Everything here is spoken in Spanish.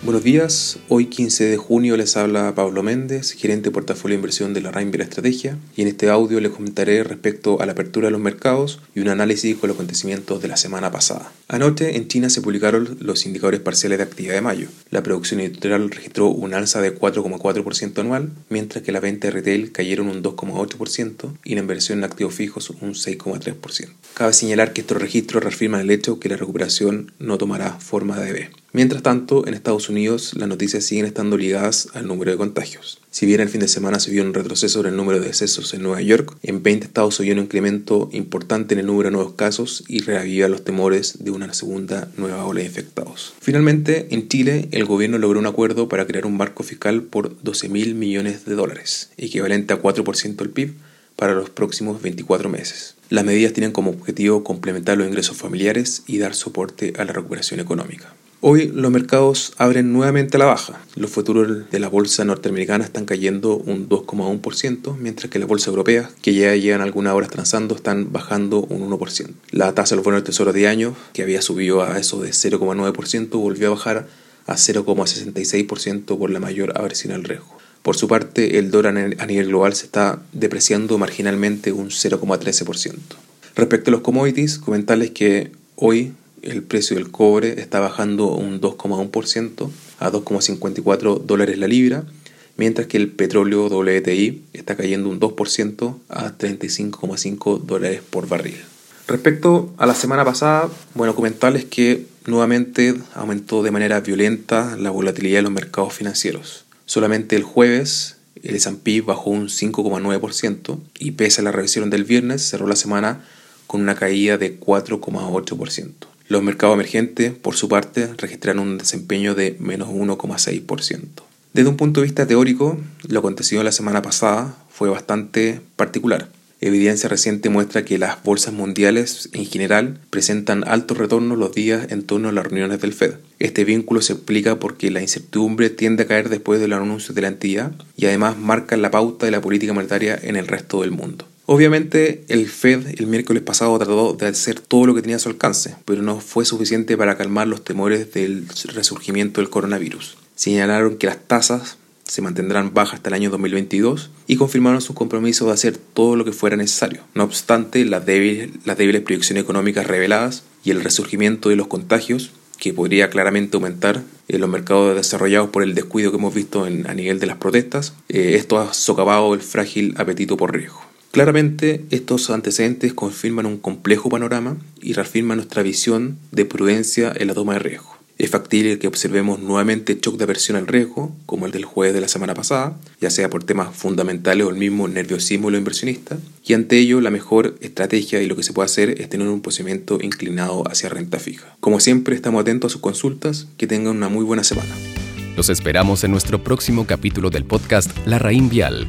Buenos días, hoy 15 de junio les habla Pablo Méndez, gerente de portafolio de inversión de la Rainville Estrategia, y en este audio les comentaré respecto a la apertura de los mercados y un análisis con los acontecimientos de la semana pasada. Anoche en China se publicaron los indicadores parciales de actividad de mayo. La producción industrial registró un alza de 4,4% anual, mientras que la venta de retail cayeron un 2,8% y la inversión en activos fijos un 6,3%. Cabe señalar que estos registros reafirman el hecho que la recuperación no tomará forma de B. Mientras tanto, en Estados Unidos las noticias siguen estando ligadas al número de contagios. Si bien el fin de semana se vio un retroceso en el número de decesos en Nueva York, en 20 estados se vio un incremento importante en el número de nuevos casos y reaviva los temores de una segunda nueva ola de infectados. Finalmente, en Chile, el gobierno logró un acuerdo para crear un marco fiscal por 12 mil millones de dólares, equivalente a 4% del PIB para los próximos 24 meses. Las medidas tienen como objetivo complementar los ingresos familiares y dar soporte a la recuperación económica. Hoy los mercados abren nuevamente a la baja. Los futuros de la bolsa norteamericana están cayendo un 2,1%, mientras que la bolsa europea, que ya llevan algunas horas transando, están bajando un 1%. La tasa de los bonos del tesoro de año, que había subido a eso de 0,9%, volvió a bajar a 0,66% por la mayor aversión al riesgo. Por su parte, el dólar a nivel global se está depreciando marginalmente un 0,13%. Respecto a los commodities, comentarles que hoy el precio del cobre está bajando un 2,1% a 2,54 dólares la libra, mientras que el petróleo WTI está cayendo un 2% a 35,5 dólares por barril. Respecto a la semana pasada, bueno, comentarles que nuevamente aumentó de manera violenta la volatilidad de los mercados financieros. Solamente el jueves el S&P bajó un 5,9% y pese a la revisión del viernes cerró la semana con una caída de 4,8%. Los mercados emergentes, por su parte, registraron un desempeño de menos 1,6%. Desde un punto de vista teórico, lo acontecido la semana pasada fue bastante particular. Evidencia reciente muestra que las bolsas mundiales en general presentan altos retornos los días en torno a las reuniones del Fed. Este vínculo se explica porque la incertidumbre tiende a caer después del anuncio de la entidad y además marca la pauta de la política monetaria en el resto del mundo. Obviamente el Fed el miércoles pasado trató de hacer todo lo que tenía a su alcance, pero no fue suficiente para calmar los temores del resurgimiento del coronavirus. Señalaron que las tasas se mantendrán bajas hasta el año 2022 y confirmaron su compromiso de hacer todo lo que fuera necesario. No obstante, las débiles, las débiles proyecciones económicas reveladas y el resurgimiento de los contagios que podría claramente aumentar en los mercados desarrollados por el descuido que hemos visto a nivel de las protestas, eh, esto ha socavado el frágil apetito por riesgo. Claramente estos antecedentes confirman un complejo panorama y reafirman nuestra visión de prudencia en la toma de riesgo. Es factible que observemos nuevamente shock de aversión al riesgo, como el del jueves de la semana pasada, ya sea por temas fundamentales o el mismo nerviosismo de los y ante ello la mejor estrategia y lo que se puede hacer es tener un posicionamiento inclinado hacia renta fija. Como siempre, estamos atentos a sus consultas, que tengan una muy buena semana. Los esperamos en nuestro próximo capítulo del podcast La Raín Vial